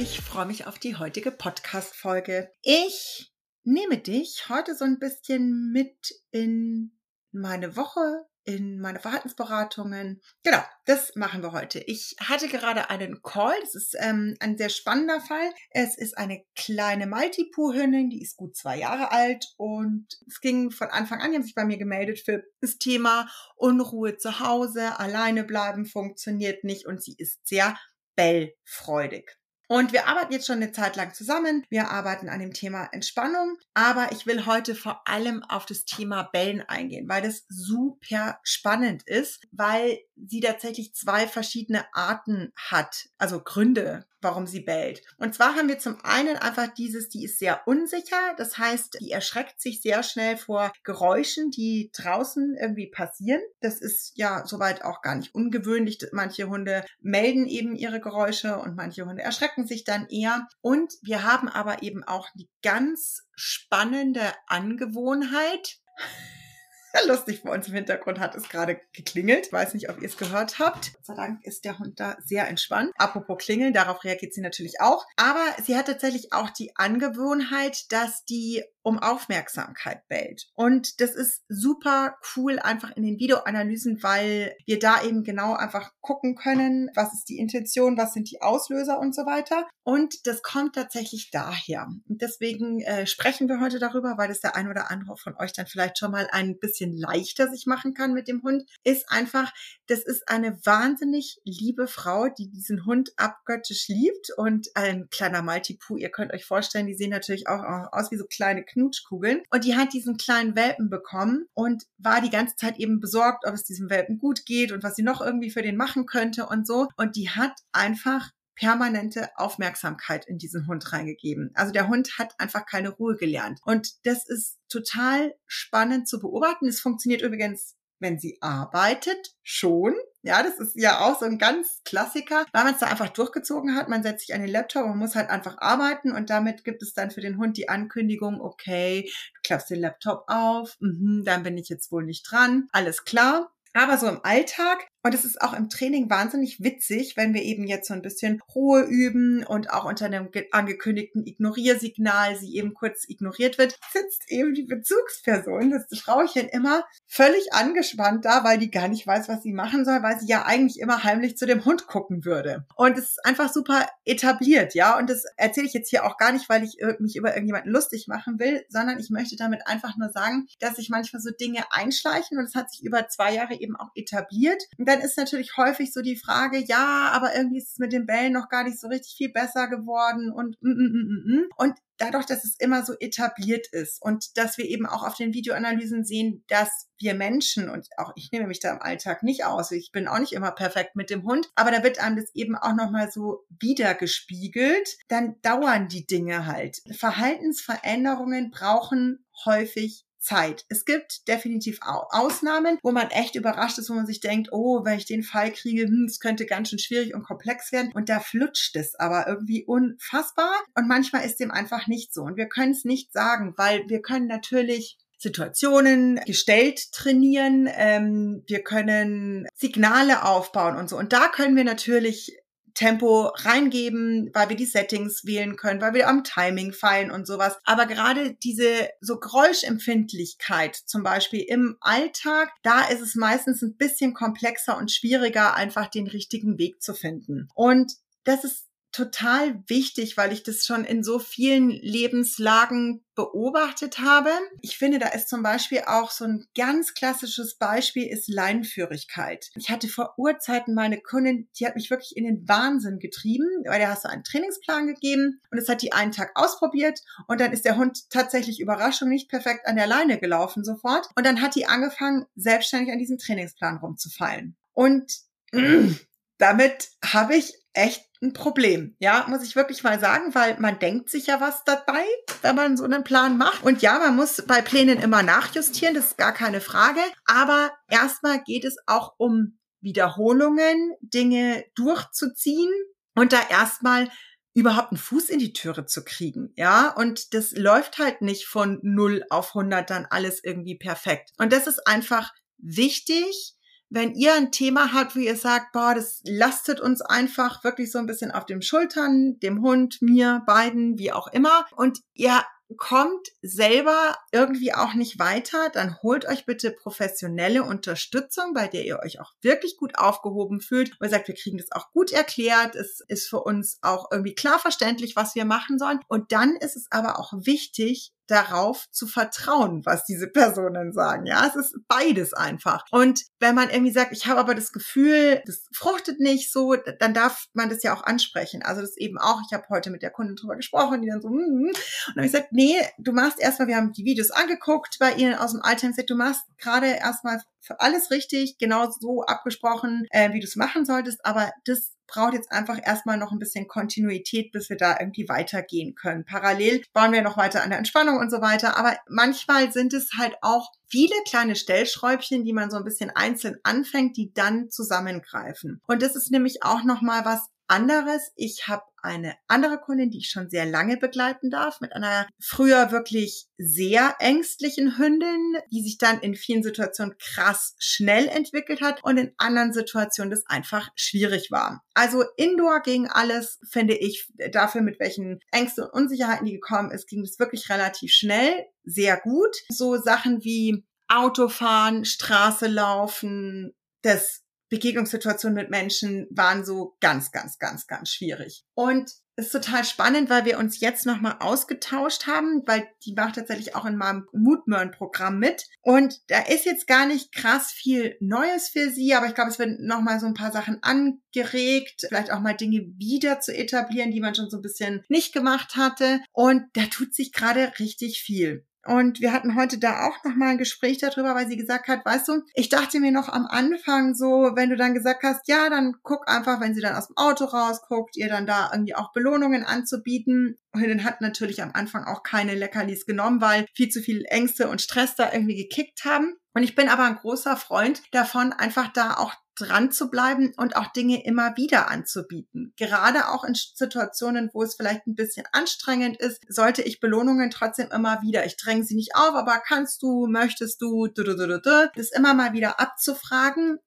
Ich freue mich auf die heutige Podcast-Folge. Ich nehme dich heute so ein bisschen mit in meine Woche, in meine Verhaltensberatungen. Genau, das machen wir heute. Ich hatte gerade einen Call. Das ist ähm, ein sehr spannender Fall. Es ist eine kleine Maltipoo-Hündin, die ist gut zwei Jahre alt und es ging von Anfang an, die haben sich bei mir gemeldet für das Thema Unruhe zu Hause, alleine bleiben funktioniert nicht und sie ist sehr bellfreudig. Und wir arbeiten jetzt schon eine Zeit lang zusammen. Wir arbeiten an dem Thema Entspannung. Aber ich will heute vor allem auf das Thema Bellen eingehen, weil das super spannend ist, weil sie tatsächlich zwei verschiedene Arten hat, also Gründe, warum sie bellt. Und zwar haben wir zum einen einfach dieses, die ist sehr unsicher, das heißt, die erschreckt sich sehr schnell vor Geräuschen, die draußen irgendwie passieren. Das ist ja soweit auch gar nicht ungewöhnlich. Manche Hunde melden eben ihre Geräusche und manche Hunde erschrecken sich dann eher. Und wir haben aber eben auch die ganz spannende Angewohnheit, Lustig, bei uns im Hintergrund hat es gerade geklingelt. Ich weiß nicht, ob ihr es gehört habt. Gott sei Dank ist der Hund da sehr entspannt. Apropos klingeln, darauf reagiert sie natürlich auch. Aber sie hat tatsächlich auch die Angewohnheit, dass die um Aufmerksamkeit bellt. Und das ist super cool einfach in den Videoanalysen, weil wir da eben genau einfach gucken können, was ist die Intention, was sind die Auslöser und so weiter. Und das kommt tatsächlich daher. Und deswegen äh, sprechen wir heute darüber, weil es der ein oder andere von euch dann vielleicht schon mal ein bisschen leichter sich machen kann mit dem Hund, ist einfach, das ist eine wahnsinnig liebe Frau, die diesen Hund abgöttisch liebt und ein kleiner Maltipoo, ihr könnt euch vorstellen, die sehen natürlich auch aus wie so kleine Knutschkugeln. Und die hat diesen kleinen Welpen bekommen und war die ganze Zeit eben besorgt, ob es diesem Welpen gut geht und was sie noch irgendwie für den machen könnte und so. Und die hat einfach permanente Aufmerksamkeit in diesen Hund reingegeben. Also der Hund hat einfach keine Ruhe gelernt. Und das ist total spannend zu beobachten. Es funktioniert übrigens, wenn sie arbeitet, schon. Ja, das ist ja auch so ein ganz Klassiker, weil man es da einfach durchgezogen hat. Man setzt sich an den Laptop und muss halt einfach arbeiten und damit gibt es dann für den Hund die Ankündigung, okay, du klappst den Laptop auf, mh, dann bin ich jetzt wohl nicht dran, alles klar. Aber so im Alltag und es ist auch im Training wahnsinnig witzig, wenn wir eben jetzt so ein bisschen Ruhe üben und auch unter einem angekündigten Ignoriersignal sie eben kurz ignoriert wird, sitzt eben die Bezugsperson, das Frauchen immer völlig angespannt da, weil die gar nicht weiß, was sie machen soll, weil sie ja eigentlich immer heimlich zu dem Hund gucken würde. Und es ist einfach super etabliert, ja. Und das erzähle ich jetzt hier auch gar nicht, weil ich mich über irgendjemanden lustig machen will, sondern ich möchte damit einfach nur sagen, dass sich manchmal so Dinge einschleichen und es hat sich über zwei Jahre eben auch etabliert dann ist natürlich häufig so die Frage, ja, aber irgendwie ist es mit den Bällen noch gar nicht so richtig viel besser geworden und mm, mm, mm, mm. und dadurch, dass es immer so etabliert ist und dass wir eben auch auf den Videoanalysen sehen, dass wir Menschen und auch ich nehme mich da im Alltag nicht aus, ich bin auch nicht immer perfekt mit dem Hund, aber da wird einem das eben auch nochmal so wiedergespiegelt, dann dauern die Dinge halt. Verhaltensveränderungen brauchen häufig Zeit. Es gibt definitiv Ausnahmen, wo man echt überrascht ist, wo man sich denkt, oh, wenn ich den Fall kriege, hm, es könnte ganz schön schwierig und komplex werden. Und da flutscht es aber irgendwie unfassbar. Und manchmal ist dem einfach nicht so. Und wir können es nicht sagen, weil wir können natürlich Situationen gestellt trainieren. Ähm, wir können Signale aufbauen und so. Und da können wir natürlich Tempo reingeben, weil wir die Settings wählen können, weil wir am Timing feilen und sowas. Aber gerade diese so Geräuschempfindlichkeit zum Beispiel im Alltag, da ist es meistens ein bisschen komplexer und schwieriger, einfach den richtigen Weg zu finden. Und das ist total wichtig, weil ich das schon in so vielen Lebenslagen beobachtet habe. Ich finde, da ist zum Beispiel auch so ein ganz klassisches Beispiel ist Leinenführigkeit. Ich hatte vor Urzeiten meine Kundin, die hat mich wirklich in den Wahnsinn getrieben, weil der hast du einen Trainingsplan gegeben und es hat die einen Tag ausprobiert und dann ist der Hund tatsächlich Überraschung nicht perfekt an der Leine gelaufen sofort und dann hat die angefangen, selbstständig an diesem Trainingsplan rumzufallen. Und damit habe ich echt ein Problem. Ja, muss ich wirklich mal sagen, weil man denkt sich ja was dabei, wenn man so einen Plan macht. Und ja, man muss bei Plänen immer nachjustieren, das ist gar keine Frage. Aber erstmal geht es auch um Wiederholungen, Dinge durchzuziehen und da erstmal überhaupt einen Fuß in die Türe zu kriegen, ja, und das läuft halt nicht von 0 auf 100 dann alles irgendwie perfekt. Und das ist einfach wichtig, wenn ihr ein Thema habt, wo ihr sagt, boah, das lastet uns einfach wirklich so ein bisschen auf den Schultern, dem Hund, mir, beiden, wie auch immer, und ihr kommt selber irgendwie auch nicht weiter, dann holt euch bitte professionelle Unterstützung, bei der ihr euch auch wirklich gut aufgehoben fühlt. Wo ihr sagt, wir kriegen das auch gut erklärt. Es ist für uns auch irgendwie klar verständlich, was wir machen sollen. Und dann ist es aber auch wichtig, darauf zu vertrauen, was diese Personen sagen. Ja, es ist beides einfach. Und wenn man irgendwie sagt, ich habe aber das Gefühl, das fruchtet nicht so, dann darf man das ja auch ansprechen. Also das eben auch, ich habe heute mit der Kundin drüber gesprochen, die dann so, mm, mm. und dann habe ich gesagt, nee, du machst erstmal, wir haben die Videos angeguckt bei ihnen aus dem Alltime, du machst gerade erstmal alles richtig, genau so abgesprochen, äh, wie du es machen solltest, aber das braucht jetzt einfach erstmal noch ein bisschen Kontinuität, bis wir da irgendwie weitergehen können. Parallel bauen wir noch weiter an der Entspannung und so weiter. Aber manchmal sind es halt auch viele kleine Stellschräubchen, die man so ein bisschen einzeln anfängt, die dann zusammengreifen. Und das ist nämlich auch nochmal was anderes. Ich habe eine andere Kundin, die ich schon sehr lange begleiten darf, mit einer früher wirklich sehr ängstlichen Hündin, die sich dann in vielen Situationen krass schnell entwickelt hat und in anderen Situationen das einfach schwierig war. Also Indoor ging alles, finde ich, dafür mit welchen Ängsten und Unsicherheiten die gekommen ist, ging es wirklich relativ schnell, sehr gut. So Sachen wie Autofahren, Straße laufen, das Begegnungssituationen mit Menschen waren so ganz, ganz, ganz, ganz schwierig. Und es ist total spannend, weil wir uns jetzt nochmal ausgetauscht haben, weil die macht tatsächlich auch in meinem Moodmurn-Programm mit. Und da ist jetzt gar nicht krass viel Neues für sie, aber ich glaube, es werden nochmal so ein paar Sachen angeregt, vielleicht auch mal Dinge wieder zu etablieren, die man schon so ein bisschen nicht gemacht hatte. Und da tut sich gerade richtig viel. Und wir hatten heute da auch nochmal ein Gespräch darüber, weil sie gesagt hat, weißt du, ich dachte mir noch am Anfang so, wenn du dann gesagt hast, ja, dann guck einfach, wenn sie dann aus dem Auto rausguckt, ihr dann da irgendwie auch Belohnungen anzubieten. Und dann hat natürlich am Anfang auch keine Leckerlis genommen, weil viel zu viel Ängste und Stress da irgendwie gekickt haben. Und ich bin aber ein großer Freund davon, einfach da auch dran zu bleiben und auch Dinge immer wieder anzubieten. Gerade auch in Situationen, wo es vielleicht ein bisschen anstrengend ist, sollte ich Belohnungen trotzdem immer wieder. Ich dränge sie nicht auf, aber kannst du, möchtest du, das immer mal wieder abzufragen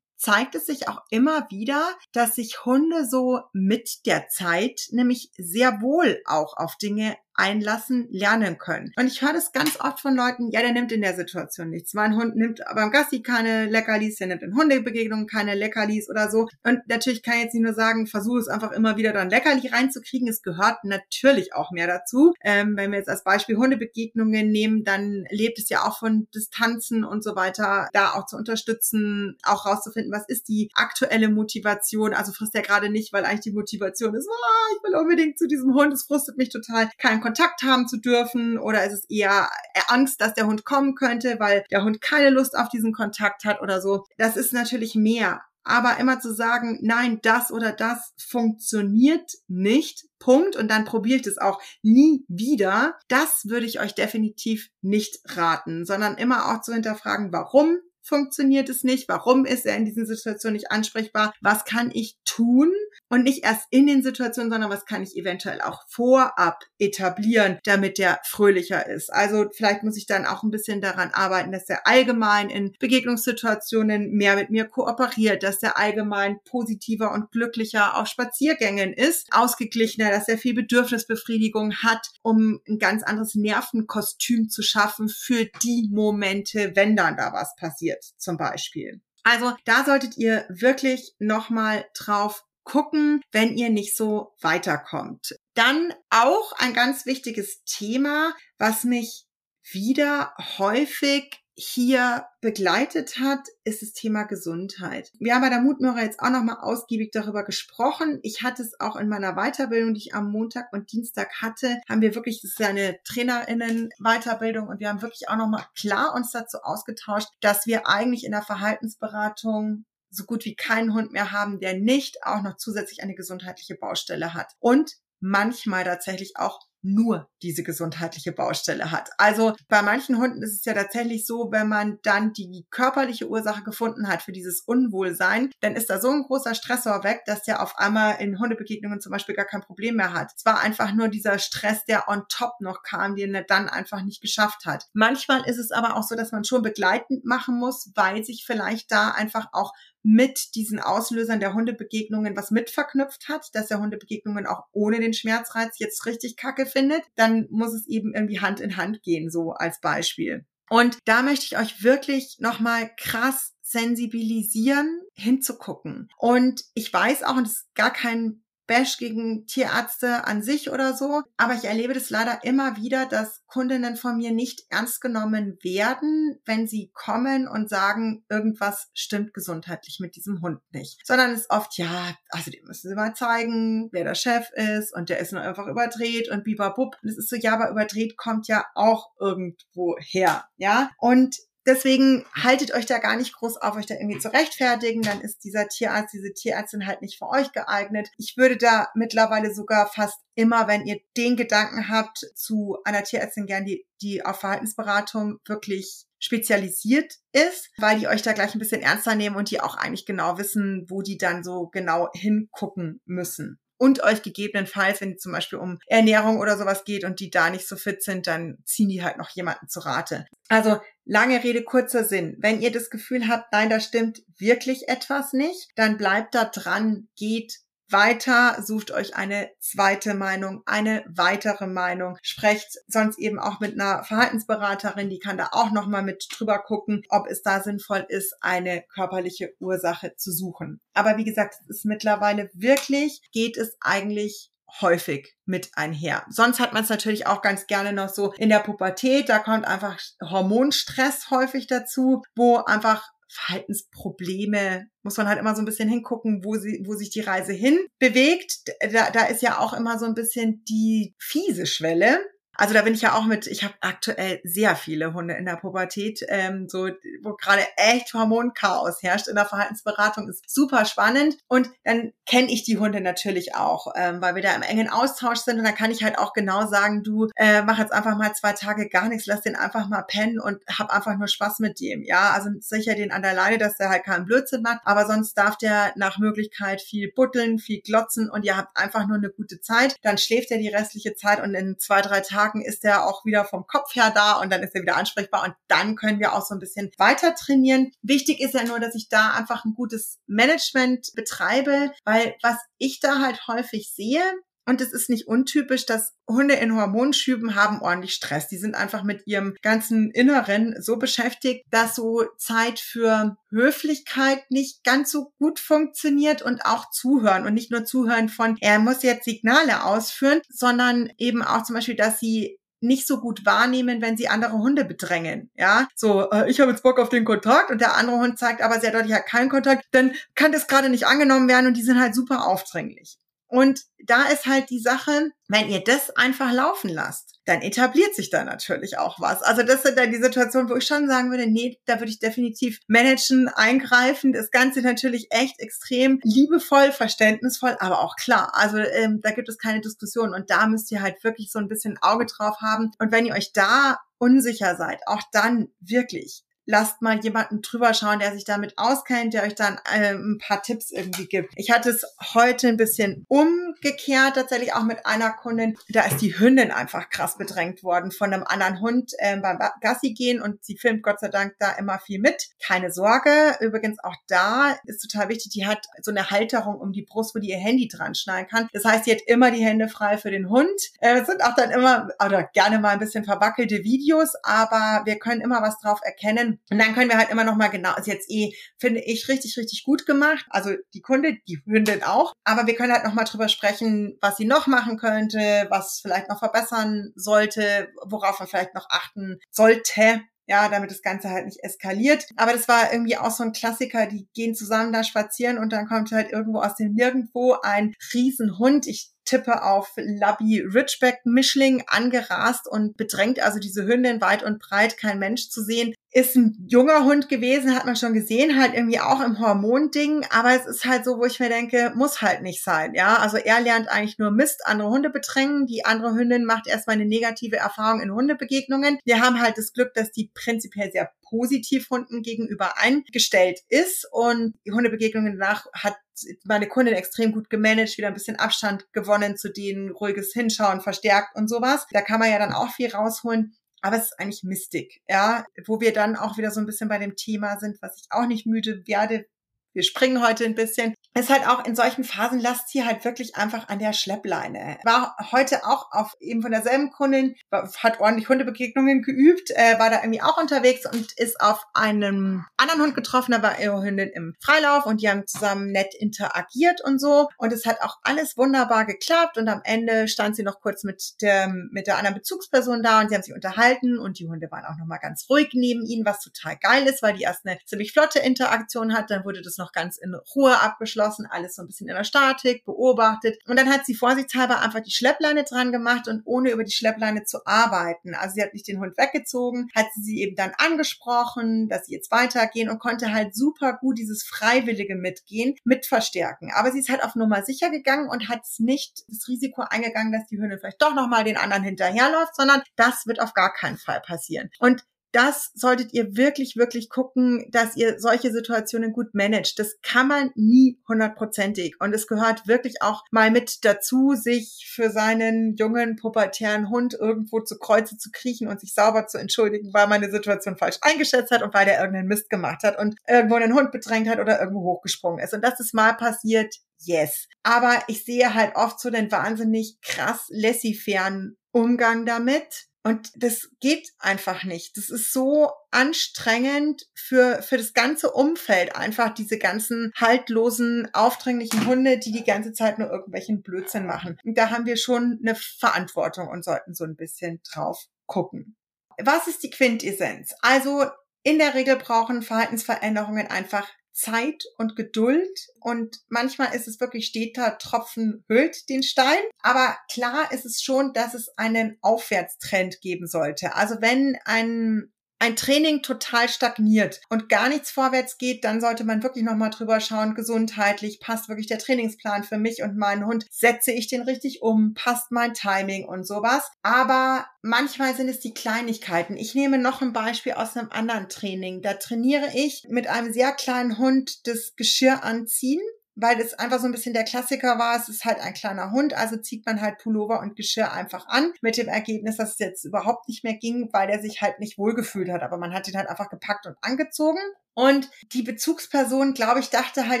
zeigt es sich auch immer wieder, dass sich Hunde so mit der Zeit nämlich sehr wohl auch auf Dinge einlassen, lernen können. Und ich höre das ganz oft von Leuten, ja, der nimmt in der Situation nichts. Mein Hund nimmt beim Gassi keine Leckerlis, der nimmt in Hundebegegnungen keine Leckerlis oder so. Und natürlich kann ich jetzt nicht nur sagen, versuche es einfach immer wieder dann Leckerli reinzukriegen. Es gehört natürlich auch mehr dazu. Ähm, wenn wir jetzt als Beispiel Hundebegegnungen nehmen, dann lebt es ja auch von Distanzen und so weiter, da auch zu unterstützen, auch rauszufinden, was ist die aktuelle Motivation. Also frisst er gerade nicht, weil eigentlich die Motivation ist, oh, ich will unbedingt zu diesem Hund, es frustet mich total, kein Kontakt haben zu dürfen oder ist es eher Angst, dass der Hund kommen könnte, weil der Hund keine Lust auf diesen Kontakt hat oder so. Das ist natürlich mehr. Aber immer zu sagen, nein, das oder das funktioniert nicht, Punkt, und dann probiert es auch nie wieder, das würde ich euch definitiv nicht raten, sondern immer auch zu hinterfragen, warum funktioniert es nicht? Warum ist er in diesen Situationen nicht ansprechbar? Was kann ich tun? Und nicht erst in den Situationen, sondern was kann ich eventuell auch vorab etablieren, damit der fröhlicher ist. Also vielleicht muss ich dann auch ein bisschen daran arbeiten, dass er allgemein in Begegnungssituationen mehr mit mir kooperiert, dass er allgemein positiver und glücklicher auf Spaziergängen ist, ausgeglichener, dass er viel Bedürfnisbefriedigung hat, um ein ganz anderes Nervenkostüm zu schaffen für die Momente, wenn dann da was passiert zum Beispiel. Also da solltet ihr wirklich nochmal drauf gucken, wenn ihr nicht so weiterkommt. Dann auch ein ganz wichtiges Thema, was mich wieder häufig hier begleitet hat, ist das Thema Gesundheit. Wir haben bei der Mutmöhrer jetzt auch nochmal ausgiebig darüber gesprochen. Ich hatte es auch in meiner Weiterbildung, die ich am Montag und Dienstag hatte, haben wir wirklich, das ist ja eine TrainerInnen-Weiterbildung und wir haben wirklich auch nochmal klar uns dazu ausgetauscht, dass wir eigentlich in der Verhaltensberatung so gut wie keinen Hund mehr haben, der nicht auch noch zusätzlich eine gesundheitliche Baustelle hat. Und manchmal tatsächlich auch nur diese gesundheitliche Baustelle hat. Also bei manchen Hunden ist es ja tatsächlich so, wenn man dann die körperliche Ursache gefunden hat für dieses Unwohlsein, dann ist da so ein großer Stressor weg, dass der auf einmal in Hundebegegnungen zum Beispiel gar kein Problem mehr hat. Es war einfach nur dieser Stress, der on top noch kam, den er dann einfach nicht geschafft hat. Manchmal ist es aber auch so, dass man schon begleitend machen muss, weil sich vielleicht da einfach auch mit diesen Auslösern der Hundebegegnungen was mit verknüpft hat, dass er Hundebegegnungen auch ohne den Schmerzreiz jetzt richtig kacke findet, dann muss es eben irgendwie Hand in Hand gehen, so als Beispiel. Und da möchte ich euch wirklich nochmal krass sensibilisieren, hinzugucken. Und ich weiß auch, und es ist gar kein Bash gegen Tierärzte an sich oder so. Aber ich erlebe das leider immer wieder, dass Kundinnen von mir nicht ernst genommen werden, wenn sie kommen und sagen, irgendwas stimmt gesundheitlich mit diesem Hund nicht. Sondern es ist oft, ja, also die müssen sie mal zeigen, wer der Chef ist und der ist nur einfach überdreht und bibabub. Und es ist so, ja, aber überdreht kommt ja auch irgendwo her, ja. Und Deswegen haltet euch da gar nicht groß auf, euch da irgendwie zu rechtfertigen. Dann ist dieser Tierarzt, diese Tierärztin halt nicht für euch geeignet. Ich würde da mittlerweile sogar fast immer, wenn ihr den Gedanken habt, zu einer Tierärztin gern, die, die auf Verhaltensberatung wirklich spezialisiert ist, weil die euch da gleich ein bisschen ernster nehmen und die auch eigentlich genau wissen, wo die dann so genau hingucken müssen und euch gegebenenfalls, wenn es zum Beispiel um Ernährung oder sowas geht und die da nicht so fit sind, dann ziehen die halt noch jemanden zu Rate. Also lange Rede, kurzer Sinn. Wenn ihr das Gefühl habt, nein, da stimmt wirklich etwas nicht, dann bleibt da dran, geht weiter, sucht euch eine zweite Meinung, eine weitere Meinung, sprecht sonst eben auch mit einer Verhaltensberaterin, die kann da auch nochmal mit drüber gucken, ob es da sinnvoll ist, eine körperliche Ursache zu suchen. Aber wie gesagt, es ist mittlerweile wirklich, geht es eigentlich häufig mit einher. Sonst hat man es natürlich auch ganz gerne noch so in der Pubertät, da kommt einfach Hormonstress häufig dazu, wo einfach Verhaltensprobleme, muss man halt immer so ein bisschen hingucken, wo sie, wo sich die Reise hin bewegt. Da, da ist ja auch immer so ein bisschen die fiese Schwelle. Also da bin ich ja auch mit, ich habe aktuell sehr viele Hunde in der Pubertät, ähm, so wo gerade echt Hormonchaos herrscht in der Verhaltensberatung, ist super spannend. Und dann kenne ich die Hunde natürlich auch, ähm, weil wir da im engen Austausch sind und dann kann ich halt auch genau sagen, du äh, mach jetzt einfach mal zwei Tage gar nichts, lass den einfach mal pennen und hab einfach nur Spaß mit dem. Ja, also sicher den an der Leine, dass der halt keinen Blödsinn macht, aber sonst darf der nach Möglichkeit viel butteln, viel glotzen und ihr habt einfach nur eine gute Zeit. Dann schläft er die restliche Zeit und in zwei, drei Tagen Tagen ist er auch wieder vom Kopf her da und dann ist er wieder ansprechbar und dann können wir auch so ein bisschen weiter trainieren. Wichtig ist ja nur, dass ich da einfach ein gutes Management betreibe, weil was ich da halt häufig sehe, und es ist nicht untypisch, dass Hunde in Hormonschüben haben ordentlich Stress. Die sind einfach mit ihrem ganzen Inneren so beschäftigt, dass so Zeit für Höflichkeit nicht ganz so gut funktioniert und auch zuhören. Und nicht nur zuhören von, er muss jetzt Signale ausführen, sondern eben auch zum Beispiel, dass sie nicht so gut wahrnehmen, wenn sie andere Hunde bedrängen. Ja, so, äh, ich habe jetzt Bock auf den Kontakt und der andere Hund zeigt aber sehr deutlich, er hat keinen Kontakt, dann kann das gerade nicht angenommen werden und die sind halt super aufdringlich. Und da ist halt die Sache, wenn ihr das einfach laufen lasst, dann etabliert sich da natürlich auch was. Also das sind dann die Situationen, wo ich schon sagen würde, nee, da würde ich definitiv managen, eingreifen. Das Ganze natürlich echt extrem liebevoll, verständnisvoll, aber auch klar. Also ähm, da gibt es keine Diskussion und da müsst ihr halt wirklich so ein bisschen Auge drauf haben. Und wenn ihr euch da unsicher seid, auch dann wirklich lasst mal jemanden drüber schauen, der sich damit auskennt, der euch dann äh, ein paar Tipps irgendwie gibt. Ich hatte es heute ein bisschen umgekehrt, tatsächlich auch mit einer Kundin. Da ist die Hündin einfach krass bedrängt worden von einem anderen Hund äh, beim Gassi gehen und sie filmt Gott sei Dank da immer viel mit. Keine Sorge. Übrigens auch da ist total wichtig, die hat so eine Halterung um die Brust, wo die ihr Handy dran schneiden kann. Das heißt, sie hat immer die Hände frei für den Hund. Äh, es sind auch dann immer, oder gerne mal ein bisschen verwackelte Videos, aber wir können immer was drauf erkennen Und dann können wir halt immer noch mal genau, also jetzt eh, finde ich, richtig, richtig gut gemacht. Also die Kunde, die Hündin auch. Aber wir können halt noch mal drüber sprechen, was sie noch machen könnte, was vielleicht noch verbessern sollte, worauf man vielleicht noch achten sollte ja, damit das Ganze halt nicht eskaliert. Aber das war irgendwie auch so ein Klassiker, die gehen zusammen da spazieren und dann kommt halt irgendwo aus dem Nirgendwo ein Riesenhund. Ich tippe auf Labby Ridgeback Mischling angerast und bedrängt also diese Hündin weit und breit, kein Mensch zu sehen. Ist ein junger Hund gewesen, hat man schon gesehen, halt irgendwie auch im Hormonding, aber es ist halt so, wo ich mir denke, muss halt nicht sein, ja. Also er lernt eigentlich nur Mist, andere Hunde bedrängen, die andere Hündin macht erstmal eine negative Erfahrung in Hundebegegnungen. Wir haben halt das Glück, dass die prinzipiell sehr positiv Hunden gegenüber eingestellt ist und die Hundebegegnungen danach hat meine Kundin extrem gut gemanagt, wieder ein bisschen Abstand gewonnen zu denen, ruhiges Hinschauen verstärkt und sowas. Da kann man ja dann auch viel rausholen. Aber es ist eigentlich Mystik, ja, wo wir dann auch wieder so ein bisschen bei dem Thema sind, was ich auch nicht müde werde. Wir springen heute ein bisschen. Ist halt auch in solchen Phasen lasst sie halt wirklich einfach an der Schleppleine. War heute auch auf eben von derselben Kundin, hat ordentlich Hundebegegnungen geübt, äh, war da irgendwie auch unterwegs und ist auf einem anderen Hund getroffen, da war ihre Hündin im Freilauf und die haben zusammen nett interagiert und so. Und es hat auch alles wunderbar geklappt und am Ende stand sie noch kurz mit der mit der anderen Bezugsperson da und sie haben sich unterhalten und die Hunde waren auch noch mal ganz ruhig neben ihnen, was total geil ist, weil die erst eine ziemlich flotte Interaktion hat, dann wurde das noch ganz in Ruhe abgeschlossen geschlossen, alles so ein bisschen in der Statik, beobachtet. Und dann hat sie vorsichtshalber einfach die Schleppleine dran gemacht und ohne über die Schleppleine zu arbeiten. Also sie hat nicht den Hund weggezogen, hat sie eben dann angesprochen, dass sie jetzt weitergehen und konnte halt super gut dieses freiwillige Mitgehen mit verstärken. Aber sie ist halt auf Nummer sicher gegangen und hat nicht das Risiko eingegangen, dass die Hündin vielleicht doch nochmal den anderen hinterherläuft, sondern das wird auf gar keinen Fall passieren. Und das solltet ihr wirklich, wirklich gucken, dass ihr solche Situationen gut managt. Das kann man nie hundertprozentig. Und es gehört wirklich auch mal mit dazu, sich für seinen jungen, pubertären Hund irgendwo zu Kreuze zu kriechen und sich sauber zu entschuldigen, weil man eine Situation falsch eingeschätzt hat und weil der irgendeinen Mist gemacht hat und irgendwo einen Hund bedrängt hat oder irgendwo hochgesprungen ist. Und das ist mal passiert, yes. Aber ich sehe halt oft so den wahnsinnig krass laissez-fairen Umgang damit und das geht einfach nicht. Das ist so anstrengend für, für das ganze Umfeld, einfach diese ganzen haltlosen, aufdringlichen Hunde, die die ganze Zeit nur irgendwelchen Blödsinn machen. Und da haben wir schon eine Verantwortung und sollten so ein bisschen drauf gucken. Was ist die Quintessenz? Also in der Regel brauchen Verhaltensveränderungen einfach Zeit und Geduld und manchmal ist es wirklich steter Tropfen hüllt den Stein. Aber klar ist es schon, dass es einen Aufwärtstrend geben sollte. Also wenn ein ein Training total stagniert und gar nichts vorwärts geht, dann sollte man wirklich nochmal drüber schauen, gesundheitlich, passt wirklich der Trainingsplan für mich und meinen Hund, setze ich den richtig um, passt mein Timing und sowas. Aber manchmal sind es die Kleinigkeiten. Ich nehme noch ein Beispiel aus einem anderen Training. Da trainiere ich mit einem sehr kleinen Hund das Geschirr anziehen weil es einfach so ein bisschen der Klassiker war. Es ist halt ein kleiner Hund, also zieht man halt Pullover und Geschirr einfach an, mit dem Ergebnis, dass es jetzt überhaupt nicht mehr ging, weil er sich halt nicht wohlgefühlt hat. Aber man hat ihn halt einfach gepackt und angezogen. Und die Bezugsperson, glaube ich, dachte halt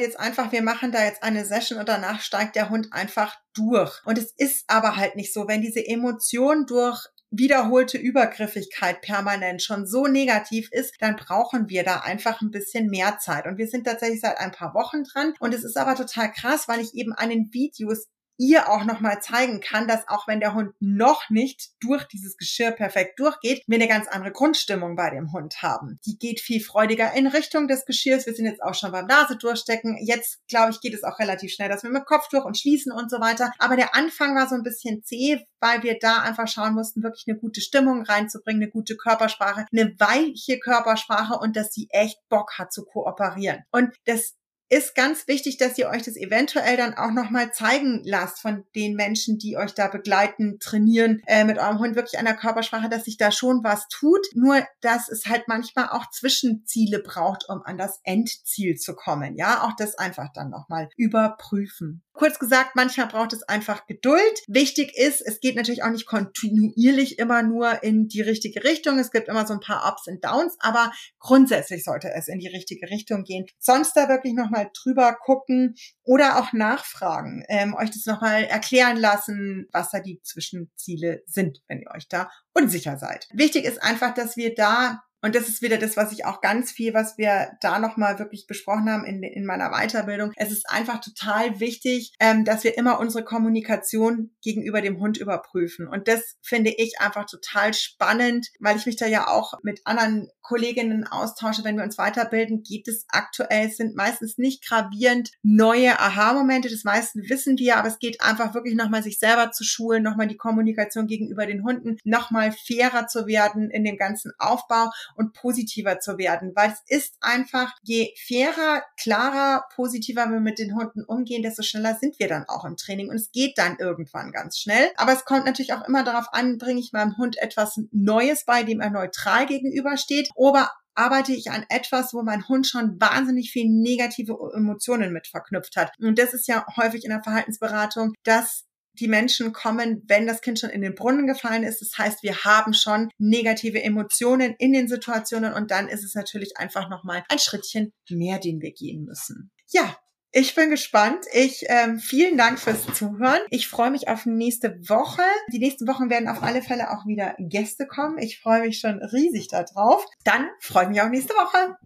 jetzt einfach, wir machen da jetzt eine Session und danach steigt der Hund einfach durch. Und es ist aber halt nicht so. Wenn diese Emotion durch wiederholte Übergriffigkeit permanent schon so negativ ist, dann brauchen wir da einfach ein bisschen mehr Zeit. Und wir sind tatsächlich seit ein paar Wochen dran. Und es ist aber total krass, weil ich eben an den Videos ihr auch nochmal zeigen kann, dass auch wenn der Hund noch nicht durch dieses Geschirr perfekt durchgeht, wir eine ganz andere Grundstimmung bei dem Hund haben. Die geht viel freudiger in Richtung des Geschirrs. Wir sind jetzt auch schon beim Nase durchstecken. Jetzt, glaube ich, geht es auch relativ schnell, dass wir mit Kopf durch und schließen und so weiter. Aber der Anfang war so ein bisschen zäh, weil wir da einfach schauen mussten, wirklich eine gute Stimmung reinzubringen, eine gute Körpersprache, eine weiche Körpersprache und dass sie echt Bock hat zu kooperieren. Und das ist ganz wichtig, dass ihr euch das eventuell dann auch nochmal zeigen lasst von den Menschen, die euch da begleiten, trainieren, äh, mit eurem Hund wirklich an der Körpersprache, dass sich da schon was tut. Nur, dass es halt manchmal auch Zwischenziele braucht, um an das Endziel zu kommen. Ja, auch das einfach dann nochmal überprüfen. Kurz gesagt, manchmal braucht es einfach Geduld. Wichtig ist, es geht natürlich auch nicht kontinuierlich immer nur in die richtige Richtung. Es gibt immer so ein paar Ups und Downs, aber grundsätzlich sollte es in die richtige Richtung gehen. Sonst da wirklich nochmal drüber gucken oder auch nachfragen, ähm, euch das nochmal erklären lassen, was da die Zwischenziele sind, wenn ihr euch da unsicher seid. Wichtig ist einfach, dass wir da und das ist wieder das, was ich auch ganz viel, was wir da nochmal wirklich besprochen haben in, in meiner Weiterbildung. Es ist einfach total wichtig, ähm, dass wir immer unsere Kommunikation gegenüber dem Hund überprüfen. Und das finde ich einfach total spannend, weil ich mich da ja auch mit anderen Kolleginnen austausche, wenn wir uns weiterbilden, gibt es aktuell, sind meistens nicht gravierend neue Aha-Momente. Das meiste wissen wir, aber es geht einfach wirklich nochmal sich selber zu schulen, nochmal die Kommunikation gegenüber den Hunden, nochmal fairer zu werden in dem ganzen Aufbau und positiver zu werden, weil es ist einfach, je fairer, klarer, positiver wir mit den Hunden umgehen, desto schneller sind wir dann auch im Training und es geht dann irgendwann ganz schnell. Aber es kommt natürlich auch immer darauf an, bringe ich meinem Hund etwas Neues bei, dem er neutral gegenübersteht oder arbeite ich an etwas, wo mein Hund schon wahnsinnig viel negative Emotionen mit verknüpft hat. Und das ist ja häufig in der Verhaltensberatung, dass die Menschen kommen, wenn das Kind schon in den Brunnen gefallen ist. Das heißt, wir haben schon negative Emotionen in den Situationen und dann ist es natürlich einfach nochmal ein Schrittchen mehr, den wir gehen müssen. Ja, ich bin gespannt. Ich ähm, vielen Dank fürs Zuhören. Ich freue mich auf nächste Woche. Die nächsten Wochen werden auf alle Fälle auch wieder Gäste kommen. Ich freue mich schon riesig darauf. Dann freue ich mich auf nächste Woche.